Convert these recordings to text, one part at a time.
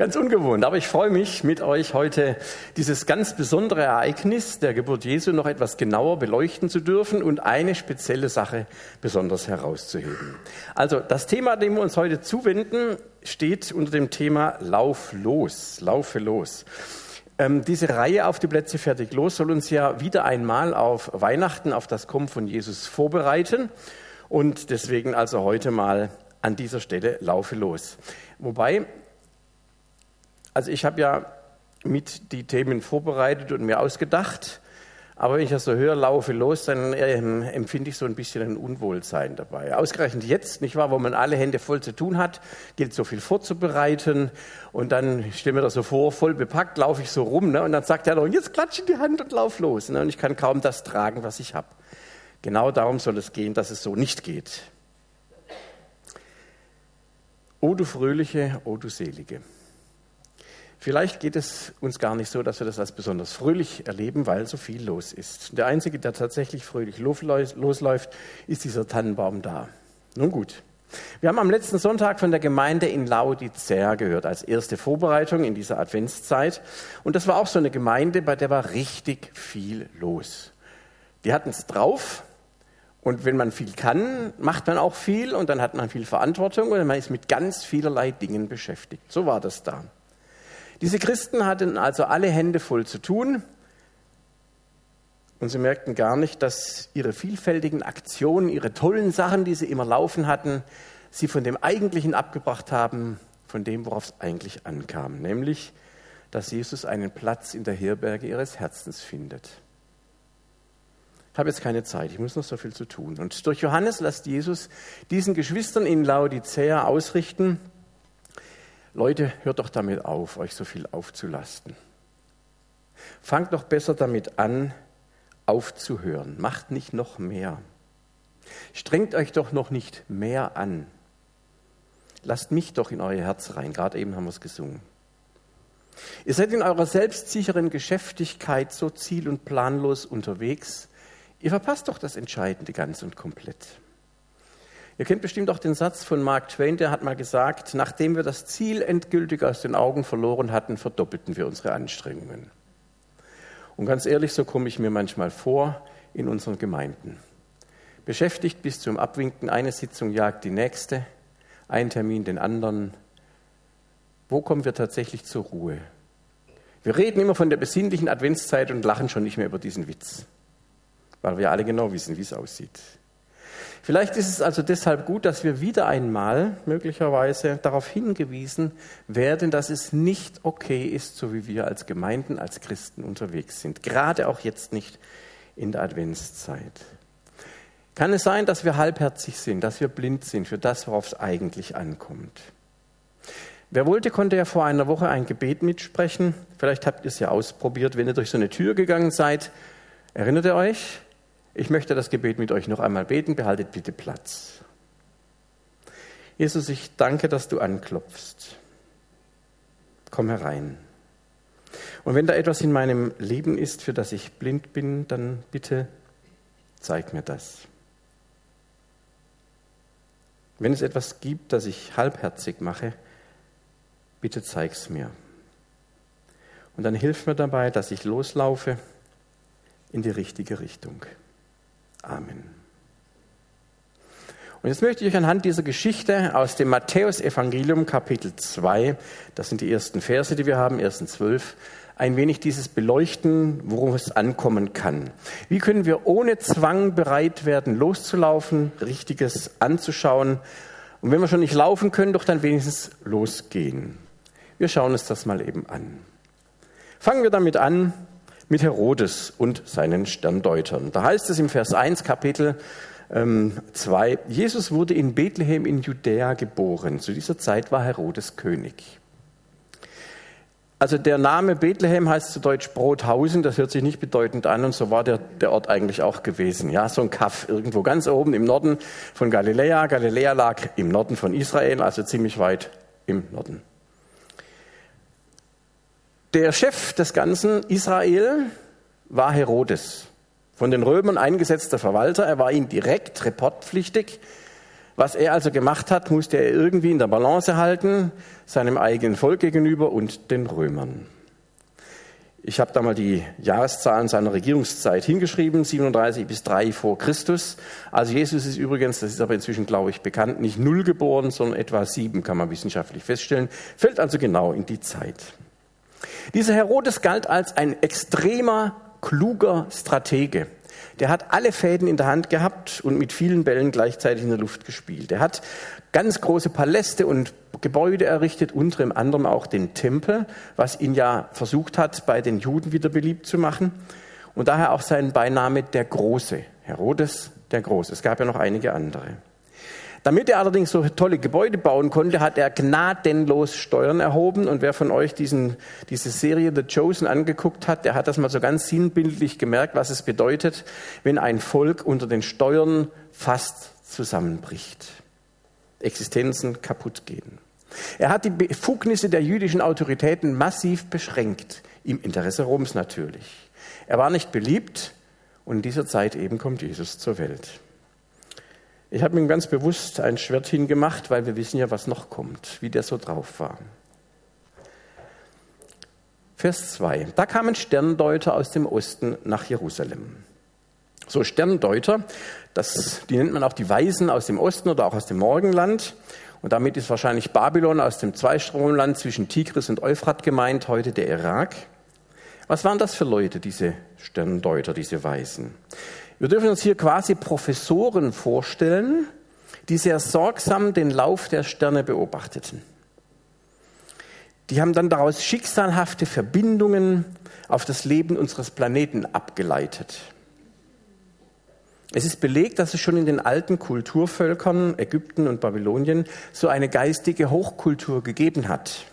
Ganz ungewohnt, aber ich freue mich, mit euch heute dieses ganz besondere Ereignis der Geburt Jesu noch etwas genauer beleuchten zu dürfen und eine spezielle Sache besonders herauszuheben. Also das Thema, dem wir uns heute zuwenden, steht unter dem Thema Lauf los, laufe los. Ähm, diese Reihe auf die Plätze fertig los soll uns ja wieder einmal auf Weihnachten, auf das Kommen von Jesus vorbereiten und deswegen also heute mal an dieser Stelle laufe los. Wobei also ich habe ja mit die Themen vorbereitet und mir ausgedacht. Aber wenn ich das so höre, laufe los, dann ähm, empfinde ich so ein bisschen ein Unwohlsein dabei. Ausgerechnet jetzt, nicht wahr, wo man alle Hände voll zu tun hat, gilt so viel vorzubereiten. Und dann stelle mir das so vor, voll bepackt, laufe ich so rum. Ne? Und dann sagt er noch, jetzt klatsch in die Hand und lauf los. Ne? Und ich kann kaum das tragen, was ich habe. Genau darum soll es gehen, dass es so nicht geht. O du Fröhliche, o du Selige. Vielleicht geht es uns gar nicht so, dass wir das als besonders fröhlich erleben, weil so viel los ist. Der Einzige, der tatsächlich fröhlich losläuft, ist dieser Tannenbaum da. Nun gut. Wir haben am letzten Sonntag von der Gemeinde in Laodicea gehört, als erste Vorbereitung in dieser Adventszeit. Und das war auch so eine Gemeinde, bei der war richtig viel los. Die hatten es drauf. Und wenn man viel kann, macht man auch viel und dann hat man viel Verantwortung und man ist mit ganz vielerlei Dingen beschäftigt. So war das da. Diese Christen hatten also alle Hände voll zu tun und sie merkten gar nicht, dass ihre vielfältigen Aktionen, ihre tollen Sachen, die sie immer laufen hatten, sie von dem Eigentlichen abgebracht haben, von dem, worauf es eigentlich ankam, nämlich, dass Jesus einen Platz in der Herberge ihres Herzens findet. Ich habe jetzt keine Zeit, ich muss noch so viel zu tun. Und durch Johannes lässt Jesus diesen Geschwistern in Laodicea ausrichten, Leute, hört doch damit auf, euch so viel aufzulasten. Fangt doch besser damit an, aufzuhören. Macht nicht noch mehr. Strengt euch doch noch nicht mehr an. Lasst mich doch in euer Herz rein. Gerade eben haben wir es gesungen. Ihr seid in eurer selbstsicheren Geschäftigkeit so ziel- und planlos unterwegs. Ihr verpasst doch das Entscheidende ganz und komplett. Ihr kennt bestimmt auch den Satz von Mark Twain, der hat mal gesagt, nachdem wir das Ziel endgültig aus den Augen verloren hatten, verdoppelten wir unsere Anstrengungen. Und ganz ehrlich, so komme ich mir manchmal vor in unseren Gemeinden. Beschäftigt bis zum Abwinken, eine Sitzung jagt die nächste, ein Termin den anderen. Wo kommen wir tatsächlich zur Ruhe? Wir reden immer von der besinnlichen Adventszeit und lachen schon nicht mehr über diesen Witz, weil wir alle genau wissen, wie es aussieht. Vielleicht ist es also deshalb gut, dass wir wieder einmal möglicherweise darauf hingewiesen werden, dass es nicht okay ist, so wie wir als Gemeinden, als Christen unterwegs sind. Gerade auch jetzt nicht in der Adventszeit. Kann es sein, dass wir halbherzig sind, dass wir blind sind für das, worauf es eigentlich ankommt? Wer wollte, konnte ja vor einer Woche ein Gebet mitsprechen. Vielleicht habt ihr es ja ausprobiert, wenn ihr durch so eine Tür gegangen seid. Erinnert ihr euch? Ich möchte das Gebet mit euch noch einmal beten. Behaltet bitte Platz. Jesus, ich danke, dass du anklopfst. Komm herein. Und wenn da etwas in meinem Leben ist, für das ich blind bin, dann bitte zeig mir das. Wenn es etwas gibt, das ich halbherzig mache, bitte zeig's mir. Und dann hilf mir dabei, dass ich loslaufe in die richtige Richtung. Amen. Und jetzt möchte ich euch anhand dieser Geschichte aus dem Matthäusevangelium Kapitel 2, das sind die ersten Verse, die wir haben, ersten zwölf, ein wenig dieses beleuchten, worum es ankommen kann. Wie können wir ohne Zwang bereit werden, loszulaufen, Richtiges anzuschauen? Und wenn wir schon nicht laufen können, doch dann wenigstens losgehen. Wir schauen uns das mal eben an. Fangen wir damit an, mit Herodes und seinen Sterndeutern. Da heißt es im Vers 1 Kapitel 2, ähm, Jesus wurde in Bethlehem in Judäa geboren. Zu dieser Zeit war Herodes König. Also der Name Bethlehem heißt zu Deutsch Brothausen, das hört sich nicht bedeutend an und so war der, der Ort eigentlich auch gewesen. Ja, so ein Kaff irgendwo ganz oben im Norden von Galiläa. Galiläa lag im Norden von Israel, also ziemlich weit im Norden. Der Chef des ganzen Israel war Herodes, von den Römern eingesetzter Verwalter. Er war ihnen direkt reportpflichtig, Was er also gemacht hat, musste er irgendwie in der Balance halten, seinem eigenen Volk gegenüber und den Römern. Ich habe da mal die Jahreszahlen seiner Regierungszeit hingeschrieben, 37 bis 3 vor Christus. Also Jesus ist übrigens, das ist aber inzwischen, glaube ich, bekannt, nicht null geboren, sondern etwa sieben, kann man wissenschaftlich feststellen. Fällt also genau in die Zeit. Dieser Herodes galt als ein extremer, kluger Stratege. Der hat alle Fäden in der Hand gehabt und mit vielen Bällen gleichzeitig in der Luft gespielt. Er hat ganz große Paläste und Gebäude errichtet, unter anderem auch den Tempel, was ihn ja versucht hat, bei den Juden wieder beliebt zu machen. Und daher auch sein Beiname der Große, Herodes der Große. Es gab ja noch einige andere. Damit er allerdings so tolle Gebäude bauen konnte, hat er gnadenlos Steuern erhoben. Und wer von euch diesen, diese Serie The Chosen angeguckt hat, der hat das mal so ganz sinnbildlich gemerkt, was es bedeutet, wenn ein Volk unter den Steuern fast zusammenbricht. Existenzen kaputt gehen. Er hat die Befugnisse der jüdischen Autoritäten massiv beschränkt, im Interesse Roms natürlich. Er war nicht beliebt und in dieser Zeit eben kommt Jesus zur Welt. Ich habe ihm ganz bewusst ein Schwert hingemacht, weil wir wissen ja, was noch kommt, wie der so drauf war. Vers 2. Da kamen Sterndeuter aus dem Osten nach Jerusalem. So Sterndeuter, das, die nennt man auch die Weisen aus dem Osten oder auch aus dem Morgenland. Und damit ist wahrscheinlich Babylon aus dem Zweistromland zwischen Tigris und Euphrat gemeint, heute der Irak. Was waren das für Leute, diese Sterndeuter, diese Weisen? Wir dürfen uns hier quasi Professoren vorstellen, die sehr sorgsam den Lauf der Sterne beobachteten. Die haben dann daraus schicksalhafte Verbindungen auf das Leben unseres Planeten abgeleitet. Es ist belegt, dass es schon in den alten Kulturvölkern Ägypten und Babylonien so eine geistige Hochkultur gegeben hat.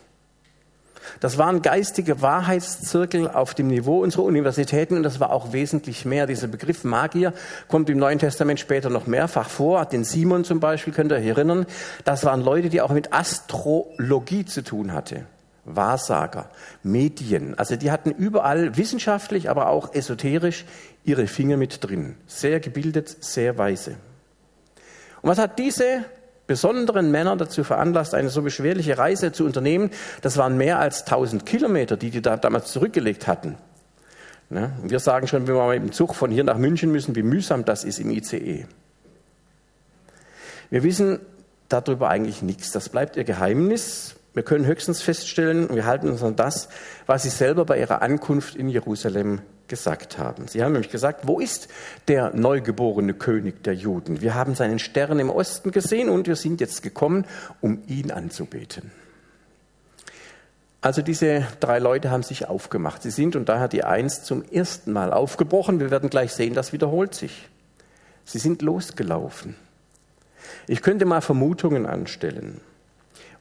Das waren geistige Wahrheitszirkel auf dem Niveau unserer Universitäten und das war auch wesentlich mehr. Dieser Begriff Magier kommt im Neuen Testament später noch mehrfach vor. Den Simon zum Beispiel könnt ihr erinnern. Das waren Leute, die auch mit Astrologie zu tun hatten. Wahrsager, Medien. Also die hatten überall wissenschaftlich, aber auch esoterisch ihre Finger mit drin. Sehr gebildet, sehr weise. Und was hat diese besonderen Männer dazu veranlasst, eine so beschwerliche Reise zu unternehmen. Das waren mehr als 1000 Kilometer, die die da damals zurückgelegt hatten. Ne? Wir sagen schon, wenn wir mit dem Zug von hier nach München müssen, wie mühsam das ist im ICE. Wir wissen darüber eigentlich nichts. Das bleibt ihr Geheimnis. Wir können höchstens feststellen, wir halten uns an das, was sie selber bei ihrer Ankunft in Jerusalem gesagt haben. Sie haben nämlich gesagt, wo ist der neugeborene König der Juden? Wir haben seinen Stern im Osten gesehen und wir sind jetzt gekommen, um ihn anzubeten. Also diese drei Leute haben sich aufgemacht. Sie sind und daher die Eins zum ersten Mal aufgebrochen. Wir werden gleich sehen, das wiederholt sich. Sie sind losgelaufen. Ich könnte mal Vermutungen anstellen.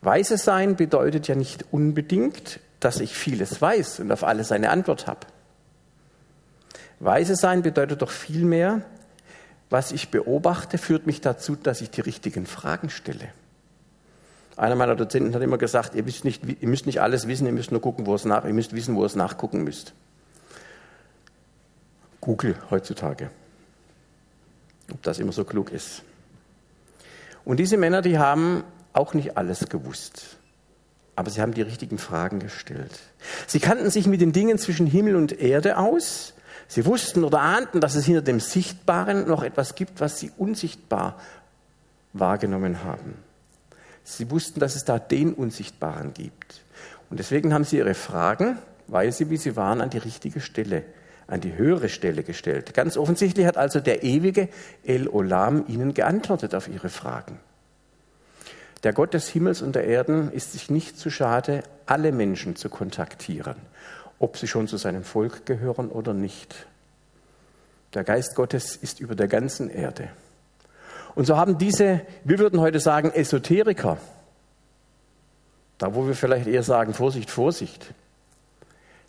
Weise sein bedeutet ja nicht unbedingt, dass ich vieles weiß und auf alles eine Antwort habe. Weise sein bedeutet doch vielmehr, was ich beobachte, führt mich dazu, dass ich die richtigen Fragen stelle. Einer meiner Dozenten hat immer gesagt, ihr müsst nicht, ihr müsst nicht alles wissen, ihr müsst nur gucken, wo es nach, ihr müsst wissen, wo es nachgucken müsst. Google heutzutage. Ob das immer so klug ist. Und diese Männer, die haben auch nicht alles gewusst. Aber sie haben die richtigen Fragen gestellt. Sie kannten sich mit den Dingen zwischen Himmel und Erde aus Sie wussten oder ahnten, dass es hinter dem Sichtbaren noch etwas gibt, was sie unsichtbar wahrgenommen haben. Sie wussten, dass es da den Unsichtbaren gibt. Und deswegen haben sie ihre Fragen, weil sie, wie sie waren, an die richtige Stelle, an die höhere Stelle gestellt. Ganz offensichtlich hat also der ewige El Olam ihnen geantwortet auf ihre Fragen. Der Gott des Himmels und der Erden ist sich nicht zu schade, alle Menschen zu kontaktieren ob sie schon zu seinem Volk gehören oder nicht. Der Geist Gottes ist über der ganzen Erde. Und so haben diese, wir würden heute sagen, Esoteriker, da wo wir vielleicht eher sagen, Vorsicht, Vorsicht,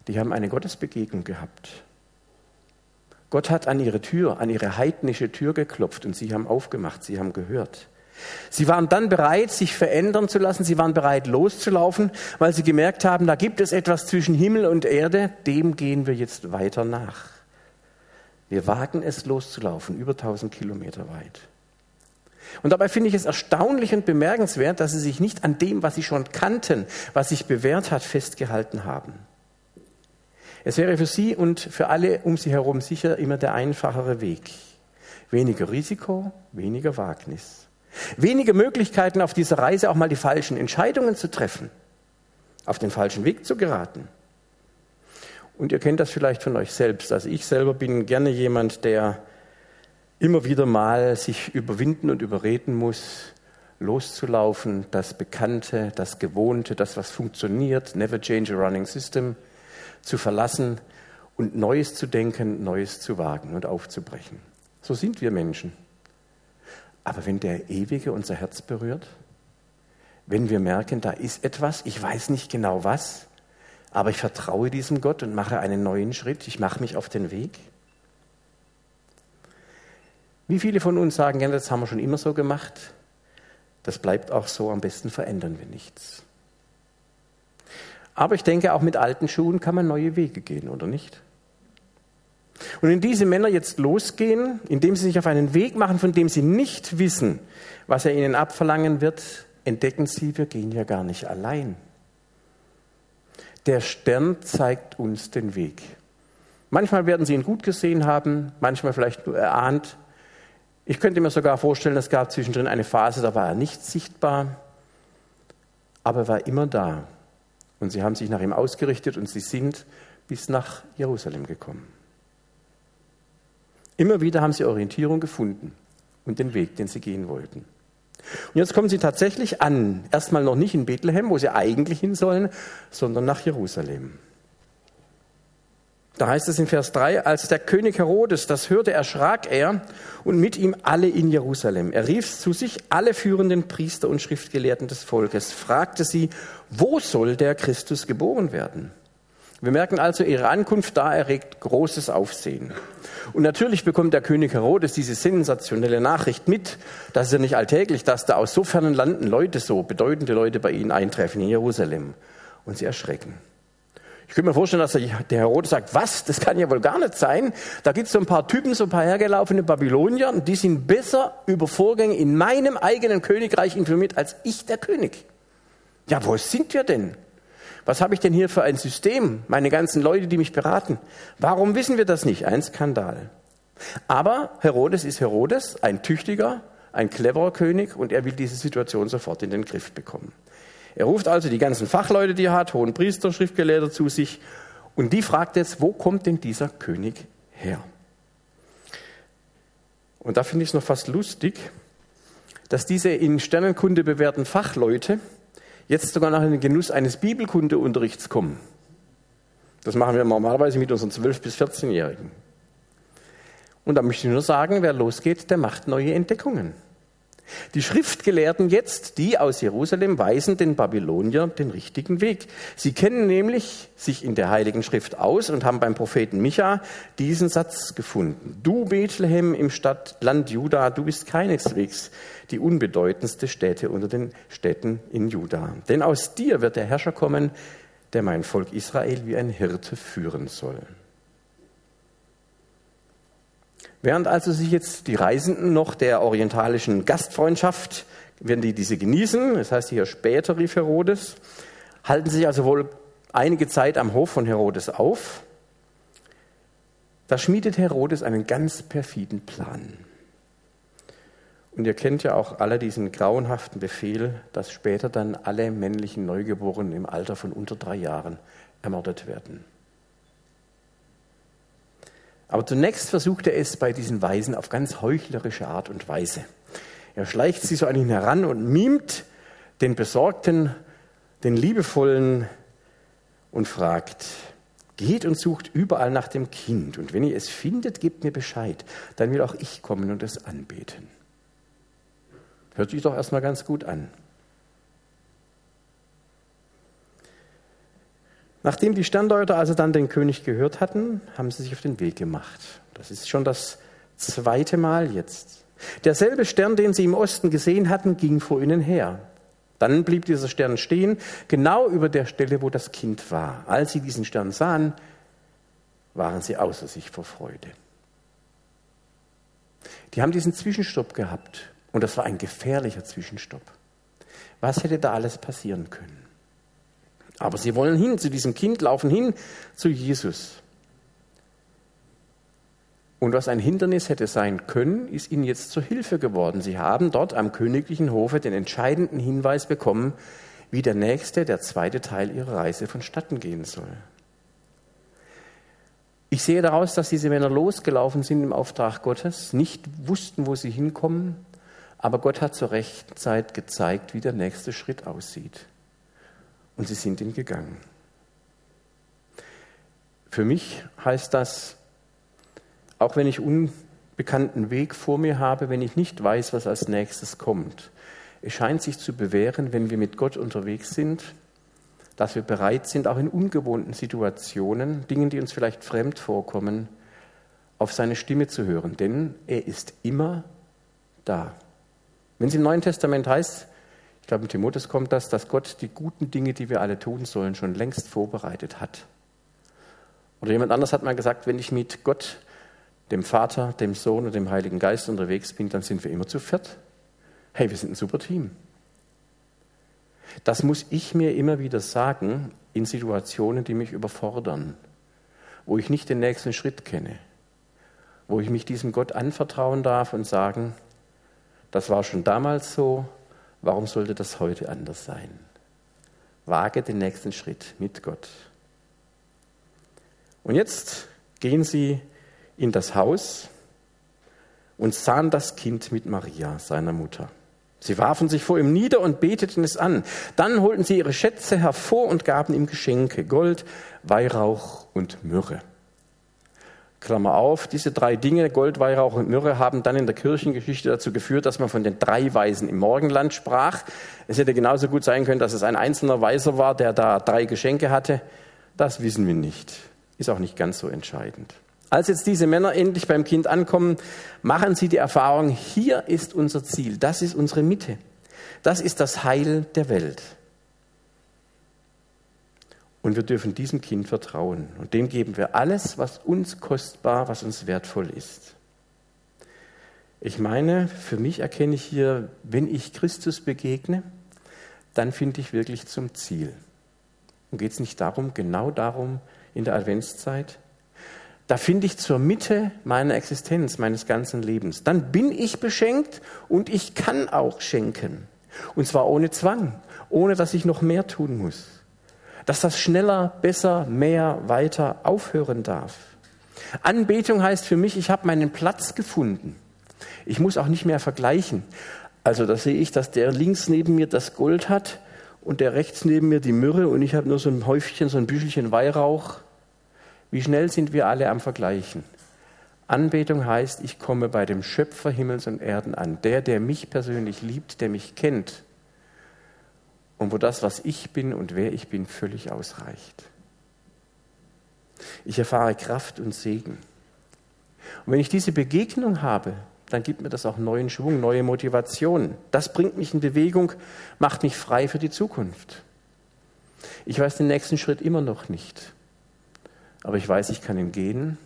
die haben eine Gottesbegegnung gehabt. Gott hat an ihre Tür, an ihre heidnische Tür geklopft und sie haben aufgemacht, sie haben gehört. Sie waren dann bereit, sich verändern zu lassen. Sie waren bereit, loszulaufen, weil sie gemerkt haben, da gibt es etwas zwischen Himmel und Erde, dem gehen wir jetzt weiter nach. Wir wagen es loszulaufen, über 1000 Kilometer weit. Und dabei finde ich es erstaunlich und bemerkenswert, dass sie sich nicht an dem, was sie schon kannten, was sich bewährt hat, festgehalten haben. Es wäre für sie und für alle um sie herum sicher immer der einfachere Weg. Weniger Risiko, weniger Wagnis. Weniger Möglichkeiten auf dieser Reise auch mal die falschen Entscheidungen zu treffen, auf den falschen Weg zu geraten. Und ihr kennt das vielleicht von euch selbst. Also ich selber bin gerne jemand, der immer wieder mal sich überwinden und überreden muss, loszulaufen, das Bekannte, das Gewohnte, das, was funktioniert, never change a running system, zu verlassen und Neues zu denken, Neues zu wagen und aufzubrechen. So sind wir Menschen. Aber wenn der Ewige unser Herz berührt, wenn wir merken, da ist etwas, ich weiß nicht genau was, aber ich vertraue diesem Gott und mache einen neuen Schritt, ich mache mich auf den Weg, wie viele von uns sagen, ja, das haben wir schon immer so gemacht, das bleibt auch so, am besten verändern wir nichts. Aber ich denke, auch mit alten Schuhen kann man neue Wege gehen, oder nicht? Und wenn diese Männer jetzt losgehen, indem sie sich auf einen Weg machen, von dem sie nicht wissen, was er ihnen abverlangen wird, entdecken sie, wir gehen ja gar nicht allein. Der Stern zeigt uns den Weg. Manchmal werden sie ihn gut gesehen haben, manchmal vielleicht nur erahnt, ich könnte mir sogar vorstellen, es gab zwischendrin eine Phase, da war er nicht sichtbar, aber er war immer da. Und sie haben sich nach ihm ausgerichtet und sie sind bis nach Jerusalem gekommen. Immer wieder haben sie Orientierung gefunden und den Weg, den sie gehen wollten. Und jetzt kommen sie tatsächlich an. Erstmal noch nicht in Bethlehem, wo sie eigentlich hin sollen, sondern nach Jerusalem. Da heißt es in Vers 3, als der König Herodes das hörte, erschrak er und mit ihm alle in Jerusalem. Er rief zu sich alle führenden Priester und Schriftgelehrten des Volkes, fragte sie, wo soll der Christus geboren werden? Wir merken also, ihre Ankunft da erregt großes Aufsehen. Und natürlich bekommt der König Herodes diese sensationelle Nachricht mit. Das ist ja nicht alltäglich, dass da aus so fernen Landen Leute, so bedeutende Leute bei ihnen eintreffen in Jerusalem. Und sie erschrecken. Ich könnte mir vorstellen, dass der Herodes sagt, was, das kann ja wohl gar nicht sein. Da gibt es so ein paar Typen, so ein paar hergelaufene Babylonier, die sind besser über Vorgänge in meinem eigenen Königreich informiert als ich, der König. Ja, wo sind wir denn? Was habe ich denn hier für ein System? Meine ganzen Leute, die mich beraten. Warum wissen wir das nicht? Ein Skandal. Aber Herodes ist Herodes, ein tüchtiger, ein cleverer König, und er will diese Situation sofort in den Griff bekommen. Er ruft also die ganzen Fachleute, die er hat, hohen Priester, Schriftgelehrter zu sich und die fragt jetzt, wo kommt denn dieser König her? Und da finde ich es noch fast lustig, dass diese in Sternenkunde bewährten Fachleute jetzt sogar nach dem Genuss eines Bibelkundeunterrichts kommen. Das machen wir normalerweise mit unseren 12- bis 14-Jährigen. Und da möchte ich nur sagen, wer losgeht, der macht neue Entdeckungen. Die Schriftgelehrten jetzt, die aus Jerusalem, weisen den Babylonier den richtigen Weg. Sie kennen nämlich sich in der Heiligen Schrift aus und haben beim Propheten Micha diesen Satz gefunden. Du Bethlehem im Stadtland Juda, du bist keineswegs die unbedeutendste Stätte unter den Städten in Juda. Denn aus dir wird der Herrscher kommen, der mein Volk Israel wie ein Hirte führen soll. Während also sich jetzt die Reisenden noch der orientalischen Gastfreundschaft, werden die diese genießen, das heißt hier später rief Herodes, halten sich also wohl einige Zeit am Hof von Herodes auf. Da schmiedet Herodes einen ganz perfiden Plan. Und ihr kennt ja auch alle diesen grauenhaften Befehl, dass später dann alle männlichen Neugeborenen im Alter von unter drei Jahren ermordet werden. Aber zunächst versucht er es bei diesen Weisen auf ganz heuchlerische Art und Weise. Er schleicht sie so an ihn heran und mimt den besorgten, den liebevollen und fragt, geht und sucht überall nach dem Kind und wenn ihr es findet, gebt mir Bescheid, dann will auch ich kommen und es anbeten. Hört sich doch erstmal ganz gut an. Nachdem die Sterndeuter also dann den König gehört hatten, haben sie sich auf den Weg gemacht. Das ist schon das zweite Mal jetzt. Derselbe Stern, den sie im Osten gesehen hatten, ging vor ihnen her. Dann blieb dieser Stern stehen, genau über der Stelle, wo das Kind war. Als sie diesen Stern sahen, waren sie außer sich vor Freude. Die haben diesen Zwischenstopp gehabt Und das war ein gefährlicher Zwischenstopp. Was hätte da alles passieren können? Aber sie wollen hin zu diesem Kind, laufen hin zu Jesus. Und was ein Hindernis hätte sein können, ist ihnen jetzt zur Hilfe geworden. Sie haben dort am königlichen Hofe den entscheidenden Hinweis bekommen, wie der nächste, der zweite Teil ihrer Reise vonstatten gehen soll. Ich sehe daraus, dass diese Männer losgelaufen sind im Auftrag Gottes, nicht wussten, wo sie hinkommen, aber Gott hat zur rechten Zeit gezeigt, wie der nächste Schritt aussieht. Und sie sind ihn gegangen. Für mich heißt das, auch wenn ich unbekannten Weg vor mir habe, wenn ich nicht weiß, was als nächstes kommt, es scheint sich zu bewähren, wenn wir mit Gott unterwegs sind, dass wir bereit sind, auch in ungewohnten Situationen, Dingen, die uns vielleicht fremd vorkommen, auf seine Stimme zu hören. Denn er ist immer da. Wenn es im Neuen Testament heißt, ich glaube, in Timotheus kommt das, dass Gott die guten Dinge, die wir alle tun sollen, schon längst vorbereitet hat. Oder jemand anders hat mal gesagt, wenn ich mit Gott, dem Vater, dem Sohn und dem Heiligen Geist unterwegs bin, dann sind wir immer zu viert hey, wir sind ein super Team. Das muss ich mir immer wieder sagen in Situationen, die mich überfordern, wo ich nicht den nächsten Schritt kenne, wo ich mich diesem Gott anvertrauen darf und sagen, das war schon damals so, warum sollte das heute anders sein? Wage den nächsten Schritt mit Gott. Und jetzt gehen sie in das Haus und sahen das Kind mit Maria, seiner Mutter. Sie warfen sich vor ihm nieder und beteten es an. Dann holten sie ihre Schätze hervor und gaben ihm Geschenke, Gold, Weihrauch und Myrrhe. Klammer auf, diese drei Dinge, Gold, Weihrauch und Myrrhe, haben dann in der Kirchengeschichte dazu geführt, dass man von den drei Weisen im Morgenland sprach. Es hätte genauso gut sein können, dass es ein einzelner Weiser war, der da drei Geschenke hatte. Das wissen wir nicht. Ist auch nicht ganz so entscheidend. Als jetzt diese Männer endlich beim Kind ankommen, machen sie die Erfahrung, hier ist unser Ziel, das ist unsere Mitte, das ist das Heil der Welt. Und wir dürfen diesem Kind vertrauen und dem geben wir alles, was uns kostbar, was uns wertvoll ist. Ich meine, für mich erkenne ich hier, wenn ich Christus begegne, dann finde ich wirklich zum Ziel. Und geht es nicht darum, genau darum in der Adventszeit? Da finde ich zur Mitte meiner Existenz, meines ganzen Lebens. Dann bin ich beschenkt und ich kann auch schenken. Und zwar ohne Zwang, ohne dass ich noch mehr tun muss. Dass das schneller, besser, mehr, weiter aufhören darf. Anbetung heißt für mich, ich habe meinen Platz gefunden. Ich muss auch nicht mehr vergleichen. Also da sehe ich, dass der links neben mir das Gold hat und der rechts neben mir die Myrrhe und ich habe nur so ein Häufchen, so ein Büschelchen Weihrauch. Wie schnell sind wir alle am Vergleichen? Anbetung heißt, ich komme bei dem Schöpfer Himmels und Erden an, der, der mich persönlich liebt, der mich kennt und wo das, was ich bin und wer ich bin, völlig ausreicht. Ich erfahre Kraft und Segen. Und wenn ich diese Begegnung habe, dann gibt mir das auch neuen Schwung, neue Motivation. Das bringt mich in Bewegung, macht mich frei für die Zukunft. Ich weiß den nächsten Schritt immer noch nicht aber ich weiß, ich kann ihm gehen,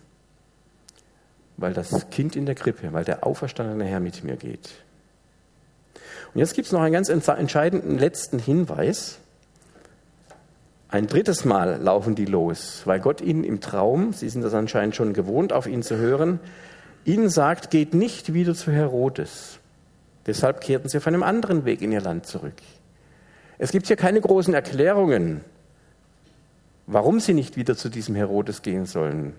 weil das Kind in der Krippe, weil der auferstandene Herr mit mir geht. Und jetzt gibt es noch einen ganz entscheidenden letzten Hinweis. Ein drittes Mal laufen die los, weil Gott ihnen im Traum, sie sind das anscheinend schon gewohnt, auf ihn zu hören, ihnen sagt, geht nicht wieder zu Herodes. Deshalb kehrten sie auf einem anderen Weg in ihr Land zurück. Es gibt hier keine großen Erklärungen, warum sie nicht wieder zu diesem Herodes gehen sollen.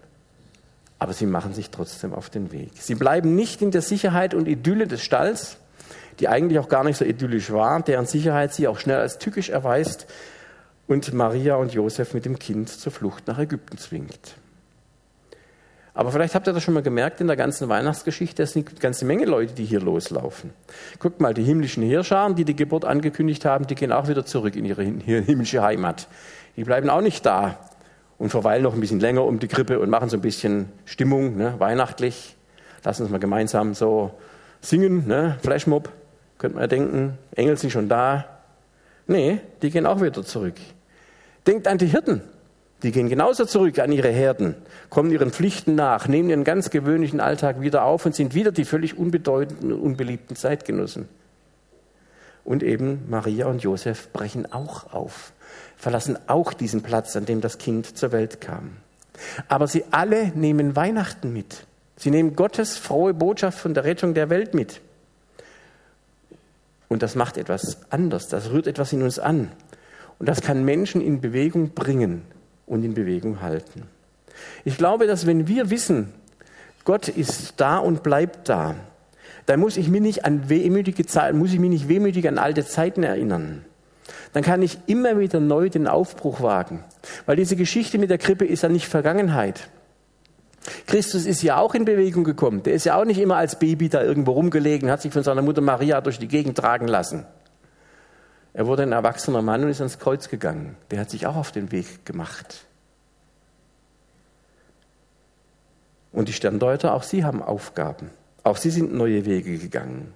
Aber sie machen sich trotzdem auf den Weg. Sie bleiben nicht in der Sicherheit und Idylle des Stalls, die eigentlich auch gar nicht so idyllisch war, deren Sicherheit sie auch schnell als tückisch erweist und Maria und Josef mit dem Kind zur Flucht nach Ägypten zwingt. Aber vielleicht habt ihr das schon mal gemerkt in der ganzen Weihnachtsgeschichte, es sind eine ganze Menge Leute, die hier loslaufen. Guckt mal, die himmlischen Heerscharen, die die Geburt angekündigt haben, die gehen auch wieder zurück in ihre himmlische Heimat. Die bleiben auch nicht da und verweilen noch ein bisschen länger um die Krippe und machen so ein bisschen Stimmung, ne, weihnachtlich. Lassen uns mal gemeinsam so singen, ne, Flashmob, könnte man ja denken, Engel sind schon da. Nee, die gehen auch wieder zurück. Denkt an die Hirten, Die gehen genauso zurück an ihre Herden, kommen ihren Pflichten nach, nehmen ihren ganz gewöhnlichen Alltag wieder auf und sind wieder die völlig unbedeutenden unbeliebten Zeitgenossen. Und eben Maria und Josef brechen auch auf, verlassen auch diesen Platz, an dem das Kind zur Welt kam. Aber sie alle nehmen Weihnachten mit. Sie nehmen Gottes frohe Botschaft von der Rettung der Welt mit. Und das macht etwas anders, das rührt etwas in uns an. Und das kann Menschen in Bewegung bringen und in Bewegung halten. Ich glaube, dass wenn wir wissen, Gott ist da und bleibt da, dann muss ich mich nicht an wehmütige Zeiten, muss ich mich nicht wehmütig an alte Zeiten erinnern. Dann kann ich immer wieder neu den Aufbruch wagen. Weil diese Geschichte mit der Krippe ist ja nicht Vergangenheit. Christus ist ja auch in Bewegung gekommen. Der ist ja auch nicht immer als Baby da irgendwo rumgelegen, hat sich von seiner Mutter Maria durch die Gegend tragen lassen. Er wurde ein erwachsener Mann und ist ans Kreuz gegangen. Der hat sich auch auf den Weg gemacht. Und die Sterndeuter, auch sie haben Aufgaben. Auch sie sind neue Wege gegangen.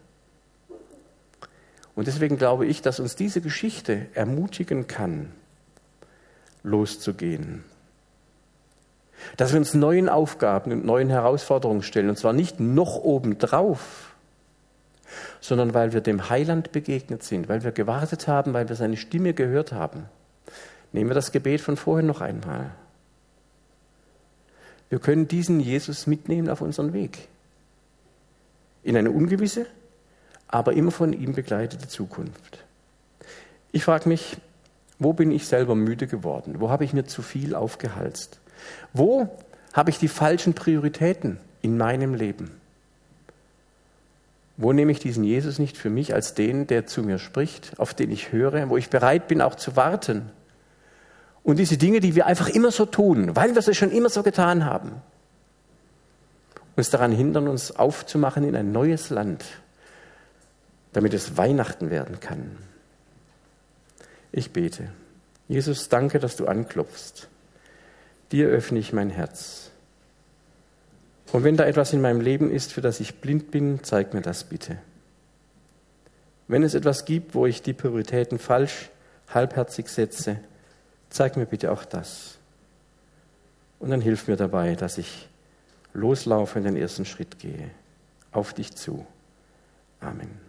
Und deswegen glaube ich, dass uns diese Geschichte ermutigen kann, loszugehen. Dass wir uns neuen Aufgaben und neuen Herausforderungen stellen. Und zwar nicht noch obendrauf, sondern weil wir dem Heiland begegnet sind, weil wir gewartet haben, weil wir seine Stimme gehört haben. Nehmen wir das Gebet von vorhin noch einmal. Wir können diesen Jesus mitnehmen auf unseren Weg in eine ungewisse, aber immer von ihm begleitete Zukunft. Ich frage mich, wo bin ich selber müde geworden? Wo habe ich mir zu viel aufgehalst? Wo habe ich die falschen Prioritäten in meinem Leben? Wo nehme ich diesen Jesus nicht für mich als den, der zu mir spricht, auf den ich höre, wo ich bereit bin auch zu warten? Und diese Dinge, die wir einfach immer so tun, weil wir es schon immer so getan haben, uns daran hindern, uns aufzumachen in ein neues Land, damit es Weihnachten werden kann. Ich bete. Jesus, danke, dass du anklopfst. Dir öffne ich mein Herz. Und wenn da etwas in meinem Leben ist, für das ich blind bin, zeig mir das bitte. Wenn es etwas gibt, wo ich die Prioritäten falsch, halbherzig setze, zeig mir bitte auch das. Und dann hilf mir dabei, dass ich loslaufe und den ersten Schritt gehe. Auf dich zu. Amen.